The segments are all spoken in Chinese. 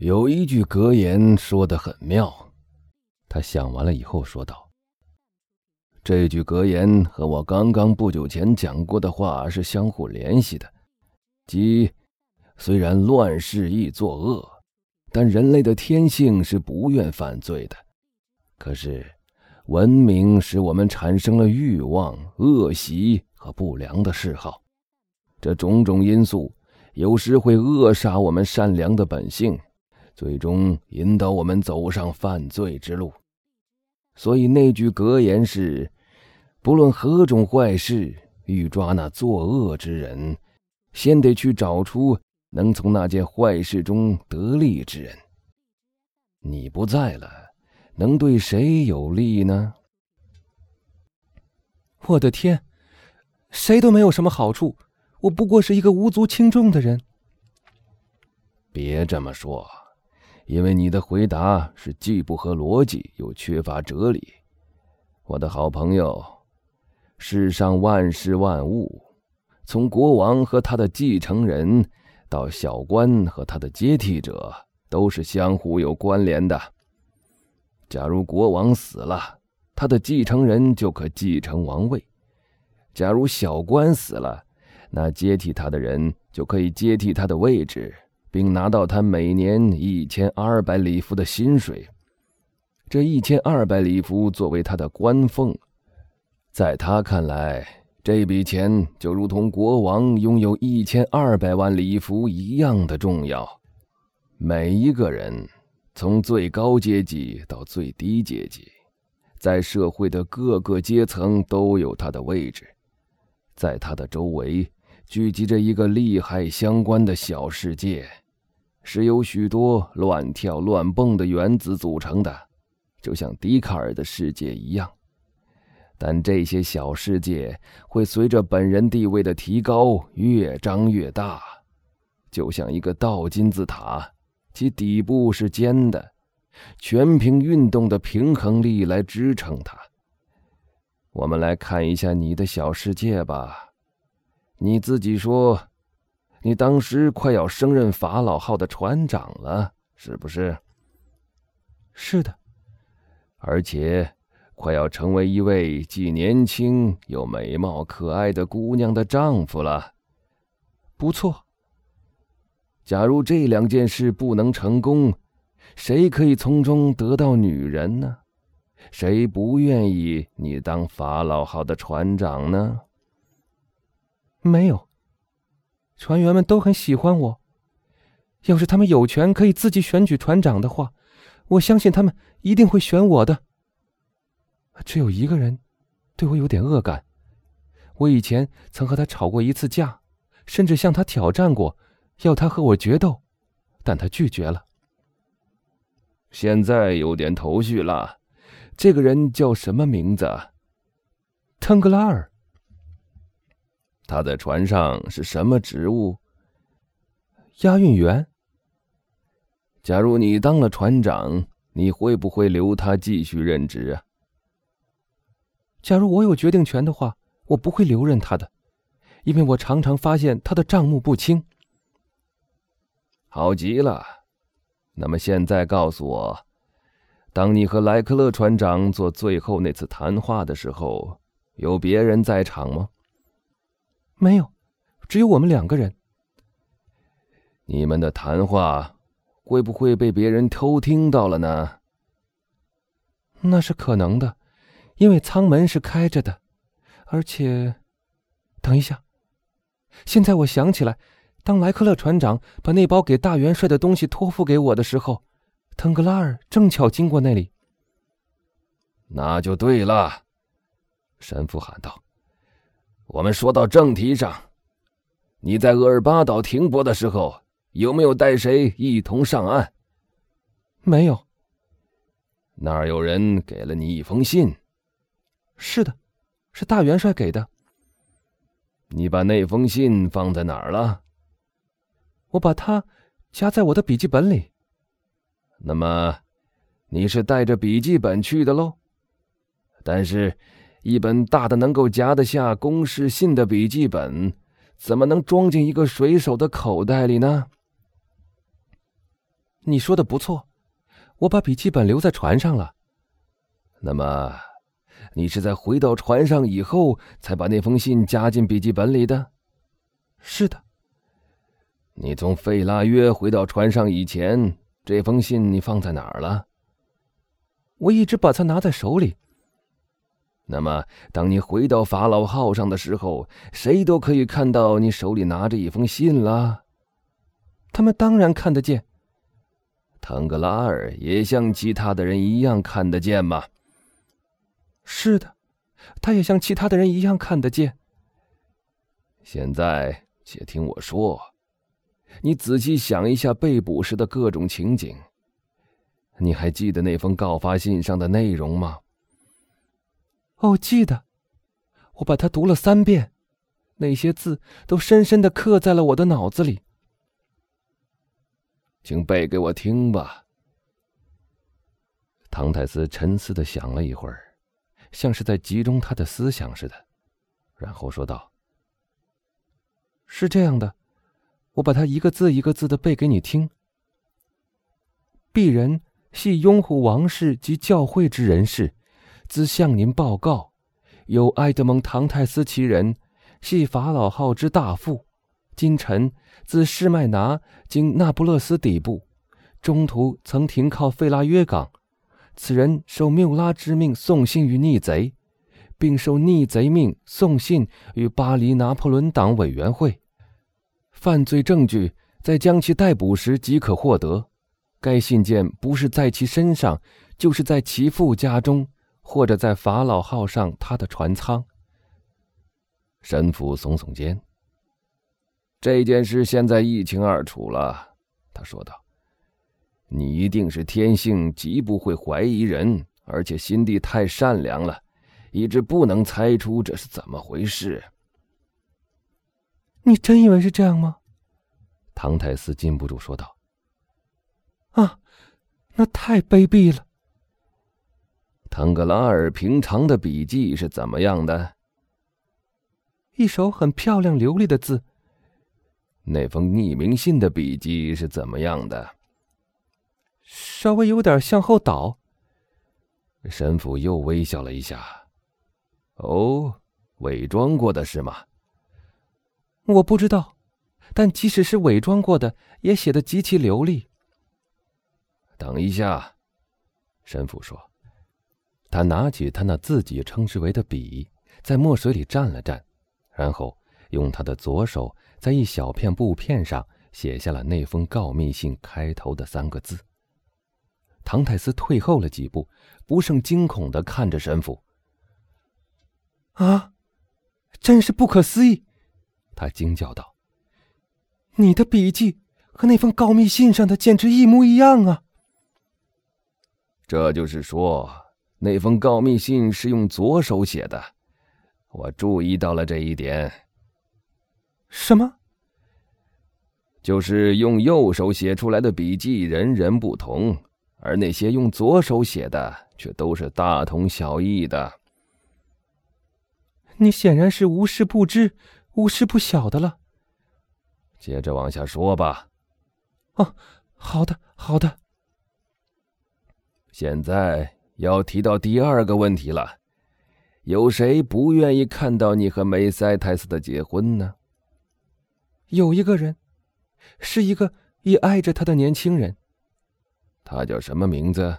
有一句格言说的很妙，他想完了以后说道：“这句格言和我刚刚不久前讲过的话是相互联系的，即虽然乱世易作恶，但人类的天性是不愿犯罪的。可是，文明使我们产生了欲望、恶习和不良的嗜好，这种种因素有时会扼杀我们善良的本性。”最终引导我们走上犯罪之路，所以那句格言是：不论何种坏事，欲抓那作恶之人，先得去找出能从那件坏事中得利之人。你不在了，能对谁有利呢？我的天，谁都没有什么好处，我不过是一个无足轻重的人。别这么说。因为你的回答是既不合逻辑又缺乏哲理，我的好朋友。世上万事万物，从国王和他的继承人，到小官和他的接替者，都是相互有关联的。假如国王死了，他的继承人就可继承王位；假如小官死了，那接替他的人就可以接替他的位置。并拿到他每年一千二百里弗的薪水，这一千二百里弗作为他的官俸，在他看来，这笔钱就如同国王拥有一千二百万里弗一样的重要。每一个人，从最高阶级到最低阶级，在社会的各个阶层都有他的位置，在他的周围聚集着一个利害相关的小世界。是由许多乱跳乱蹦的原子组成的，就像笛卡尔的世界一样。但这些小世界会随着本人地位的提高越张越大，就像一个倒金字塔，其底部是尖的，全凭运动的平衡力来支撑它。我们来看一下你的小世界吧，你自己说。你当时快要升任法老号的船长了，是不是？是的，而且快要成为一位既年轻又美貌可爱的姑娘的丈夫了。不错。假如这两件事不能成功，谁可以从中得到女人呢？谁不愿意你当法老号的船长呢？没有。船员们都很喜欢我。要是他们有权可以自己选举船长的话，我相信他们一定会选我的。只有一个人对我有点恶感。我以前曾和他吵过一次架，甚至向他挑战过，要他和我决斗，但他拒绝了。现在有点头绪了。这个人叫什么名字？腾格拉尔。他在船上是什么职务？押运员。假如你当了船长，你会不会留他继续任职啊？假如我有决定权的话，我不会留任他的，因为我常常发现他的账目不清。好极了，那么现在告诉我，当你和莱克勒船长做最后那次谈话的时候，有别人在场吗？没有，只有我们两个人。你们的谈话会不会被别人偷听到了呢？那是可能的，因为舱门是开着的，而且，等一下，现在我想起来，当莱克勒船长把那包给大元帅的东西托付给我的时候，腾格拉尔正巧经过那里。那就对了，神父喊道。我们说到正题上，你在厄尔巴岛停泊的时候，有没有带谁一同上岸？没有。那儿有人给了你一封信。是的，是大元帅给的。你把那封信放在哪儿了？我把它夹在我的笔记本里。那么，你是带着笔记本去的喽？但是。一本大的能够夹得下公事信的笔记本，怎么能装进一个水手的口袋里呢？你说的不错，我把笔记本留在船上了。那么，你是在回到船上以后才把那封信加进笔记本里的？是的。你从费拉约回到船上以前，这封信你放在哪儿了？我一直把它拿在手里。那么，当你回到法老号上的时候，谁都可以看到你手里拿着一封信了。他们当然看得见。腾格拉尔也像其他的人一样看得见吗？是的，他也像其他的人一样看得见。现在，且听我说。你仔细想一下被捕时的各种情景。你还记得那封告发信上的内容吗？哦，记得，我把它读了三遍，那些字都深深的刻在了我的脑子里。请背给我听吧。唐太斯沉思的想了一会儿，像是在集中他的思想似的，然后说道：“是这样的。”我把它一个字一个字的背给你听。鄙人系拥护王室及教会之人士，兹向您报告：有埃德蒙·唐泰斯其人，系法老号之大副。今臣自施麦拿经那不勒斯底部，中途曾停靠费拉约港。此人受缪拉之命送信于逆贼，并受逆贼命送信于巴黎拿破仑党委员会。犯罪证据在将其逮捕时即可获得。该信件不是在其身上，就是在其父家中，或者在法老号上他的船舱。神父耸耸肩。这件事现在一清二楚了，他说道：“你一定是天性极不会怀疑人，而且心地太善良了，以致不能猜出这是怎么回事。”你真以为是这样吗？唐泰斯禁不住说道。“啊，那太卑鄙了。”腾格拉尔平常的笔记是怎么样的？一手很漂亮流利的字。那封匿名信的笔记是怎么样的？稍微有点向后倒。神父又微笑了一下。哦，伪装过的是吗？我不知道，但即使是伪装过的，也写得极其流利。等一下，神父说，他拿起他那自己称之为的笔，在墨水里蘸了蘸，然后用他的左手在一小片布片上写下了那封告密信开头的三个字。唐泰斯退后了几步，不胜惊恐的看着神父。啊，真是不可思议！他惊叫道：“你的笔记和那封告密信上的简直一模一样啊！”这就是说，那封告密信是用左手写的。我注意到了这一点。什么？就是用右手写出来的笔记人人不同，而那些用左手写的却都是大同小异的。你显然是无事不知。无事不晓的了。接着往下说吧。哦，好的，好的。现在要提到第二个问题了：有谁不愿意看到你和梅塞泰斯的结婚呢？有一个人，是一个也爱着他的年轻人。他叫什么名字？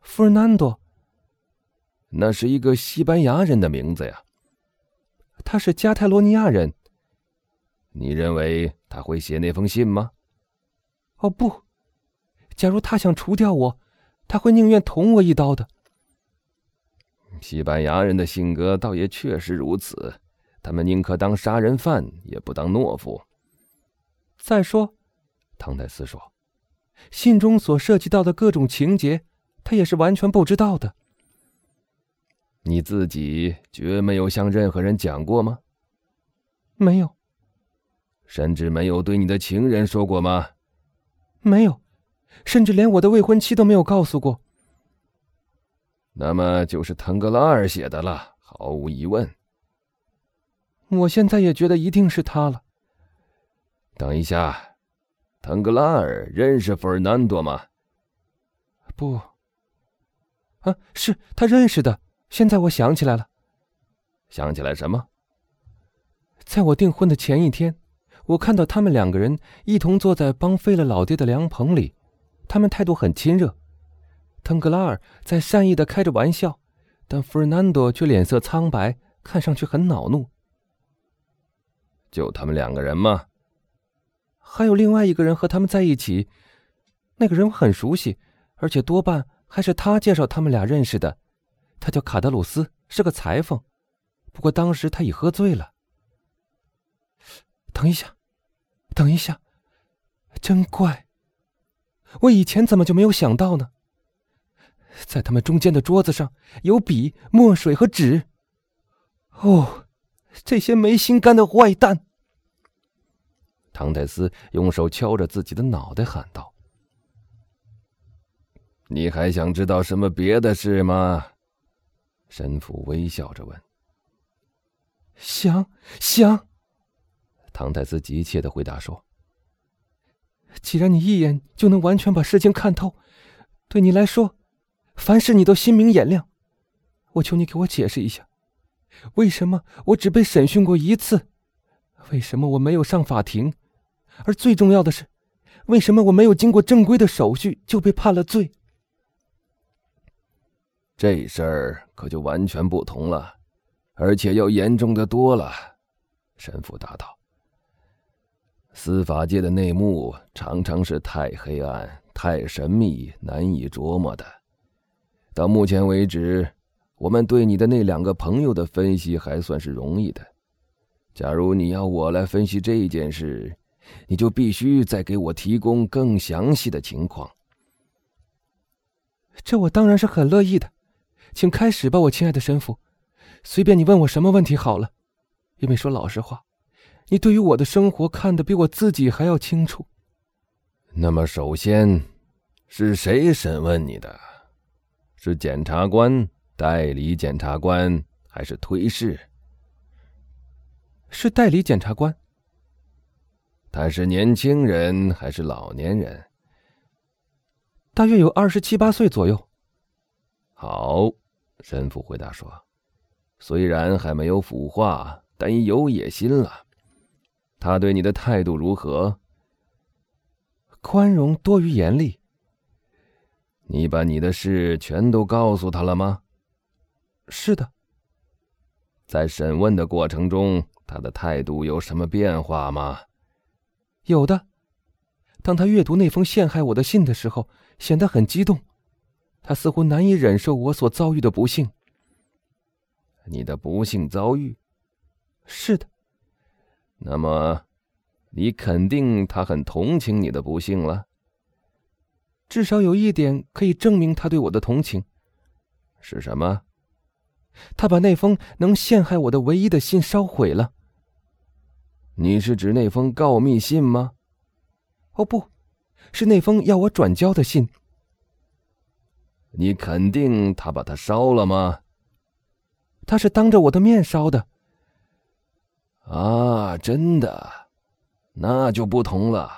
弗尔南多。那是一个西班牙人的名字呀。他是加泰罗尼亚人。你认为他会写那封信吗？哦不，假如他想除掉我，他会宁愿捅我一刀的。西班牙人的性格倒也确实如此，他们宁可当杀人犯，也不当懦夫。再说，唐泰斯说，信中所涉及到的各种情节，他也是完全不知道的。你自己绝没有向任何人讲过吗？没有。甚至没有对你的情人说过吗？没有，甚至连我的未婚妻都没有告诉过。那么就是腾格拉尔写的了，毫无疑问。我现在也觉得一定是他了。等一下，腾格拉尔认识费尔南多吗？不。啊，是他认识的。现在我想起来了。想起来什么？在我订婚的前一天，我看到他们两个人一同坐在帮废了老爹的凉棚里，他们态度很亲热。腾格拉尔在善意的开着玩笑，但弗尔南多却脸色苍白，看上去很恼怒。就他们两个人吗？还有另外一个人和他们在一起，那个人我很熟悉，而且多半还是他介绍他们俩认识的。他叫卡德鲁斯，是个裁缝，不过当时他已喝醉了。等一下，等一下，真怪！我以前怎么就没有想到呢？在他们中间的桌子上有笔、墨水和纸。哦，这些没心肝的坏蛋！唐泰斯用手敲着自己的脑袋，喊道：“你还想知道什么别的事吗？”神父微笑着问。“想想。”唐泰斯急切的回答说：“既然你一眼就能完全把事情看透，对你来说，凡事你都心明眼亮。我求你给我解释一下，为什么我只被审讯过一次？为什么我没有上法庭？”而最重要的是，为什么我没有经过正规的手续就被判了罪？这事儿可就完全不同了，而且要严重的多了。神父答道：“司法界的内幕常常是太黑暗、太神秘、难以琢磨的。到目前为止，我们对你的那两个朋友的分析还算是容易的。假如你要我来分析这件事，你就必须再给我提供更详细的情况。这我当然是很乐意的，请开始吧，我亲爱的神父，随便你问我什么问题好了。因为说老实话，你对于我的生活看得比我自己还要清楚。那么，首先是谁审问你的？是检察官、代理检察官还是推事？是代理检察官。他是年轻人还是老年人？大约有二十七八岁左右。好，神父回答说：“虽然还没有腐化，但已有野心了。他对你的态度如何？宽容多于严厉。你把你的事全都告诉他了吗？是的。在审问的过程中，他的态度有什么变化吗？”有的，当他阅读那封陷害我的信的时候，显得很激动，他似乎难以忍受我所遭遇的不幸。你的不幸遭遇，是的。那么，你肯定他很同情你的不幸了。至少有一点可以证明他对我的同情，是什么？他把那封能陷害我的唯一的信烧毁了。你是指那封告密信吗？哦，不，是那封要我转交的信。你肯定他把它烧了吗？他是当着我的面烧的。啊，真的，那就不同了。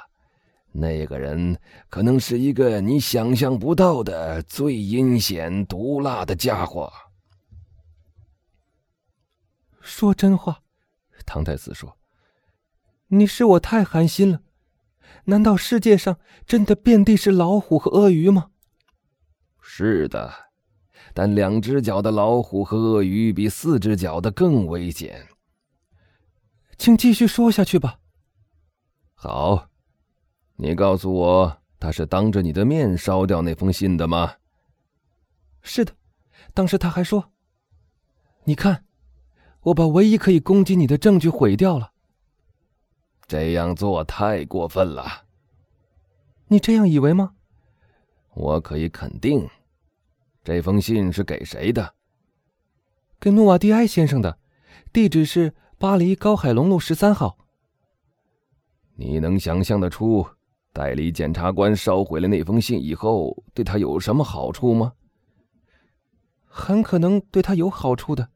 那个人可能是一个你想象不到的最阴险毒辣的家伙。说真话，唐太子说。你是我太寒心了，难道世界上真的遍地是老虎和鳄鱼吗？是的，但两只脚的老虎和鳄鱼比四只脚的更危险。请继续说下去吧。好，你告诉我，他是当着你的面烧掉那封信的吗？是的，当时他还说：“你看，我把唯一可以攻击你的证据毁掉了。”这样做太过分了。你这样以为吗？我可以肯定，这封信是给谁的？给诺瓦蒂埃先生的，地址是巴黎高海龙路十三号。你能想象得出，代理检察官烧毁了那封信以后，对他有什么好处吗？很可能对他有好处的，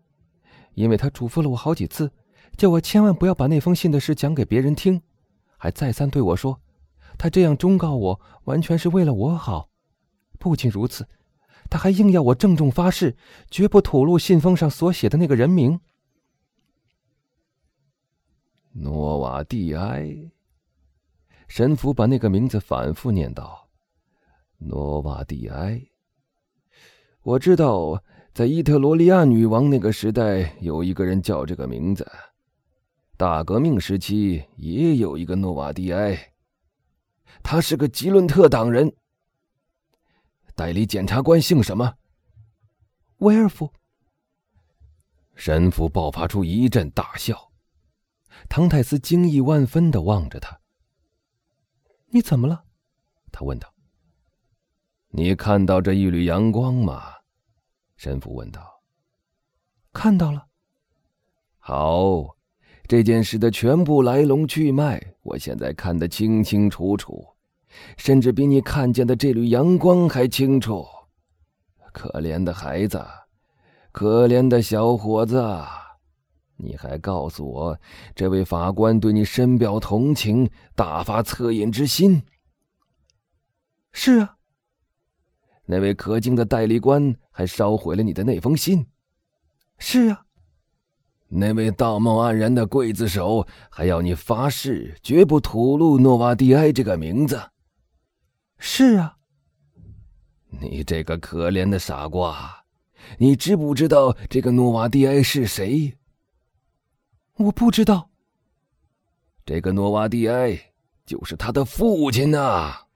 因为他嘱咐了我好几次。叫我千万不要把那封信的事讲给别人听，还再三对我说：“他这样忠告我，完全是为了我好。不仅如此，他还硬要我郑重发誓，绝不吐露信封上所写的那个人名。诺瓦蒂埃。神父把那个名字反复念道：“诺瓦蒂埃。”我知道，在伊特罗利亚女王那个时代，有一个人叫这个名字。大革命时期也有一个诺瓦蒂埃，他是个吉伦特党人。代理检察官姓什么？威尔夫。神父爆发出一阵大笑，唐泰斯惊异万分的望着他。你怎么了？他问道。你看到这一缕阳光吗？神父问道。看到了。好，这件事的全部来龙去脉，我现在看得清清楚楚，甚至比你看见的这缕阳光还清楚。可怜的孩子，可怜的小伙子，你还告诉我，这位法官对你深表同情，大发恻隐之心。是啊。那位可敬的代理官还烧毁了你的那封信。是啊，那位道貌岸然的刽子手还要你发誓绝不吐露诺瓦蒂埃这个名字。是啊，你这个可怜的傻瓜，你知不知道这个诺瓦蒂埃是谁？我不知道。这个诺瓦蒂埃就是他的父亲呐。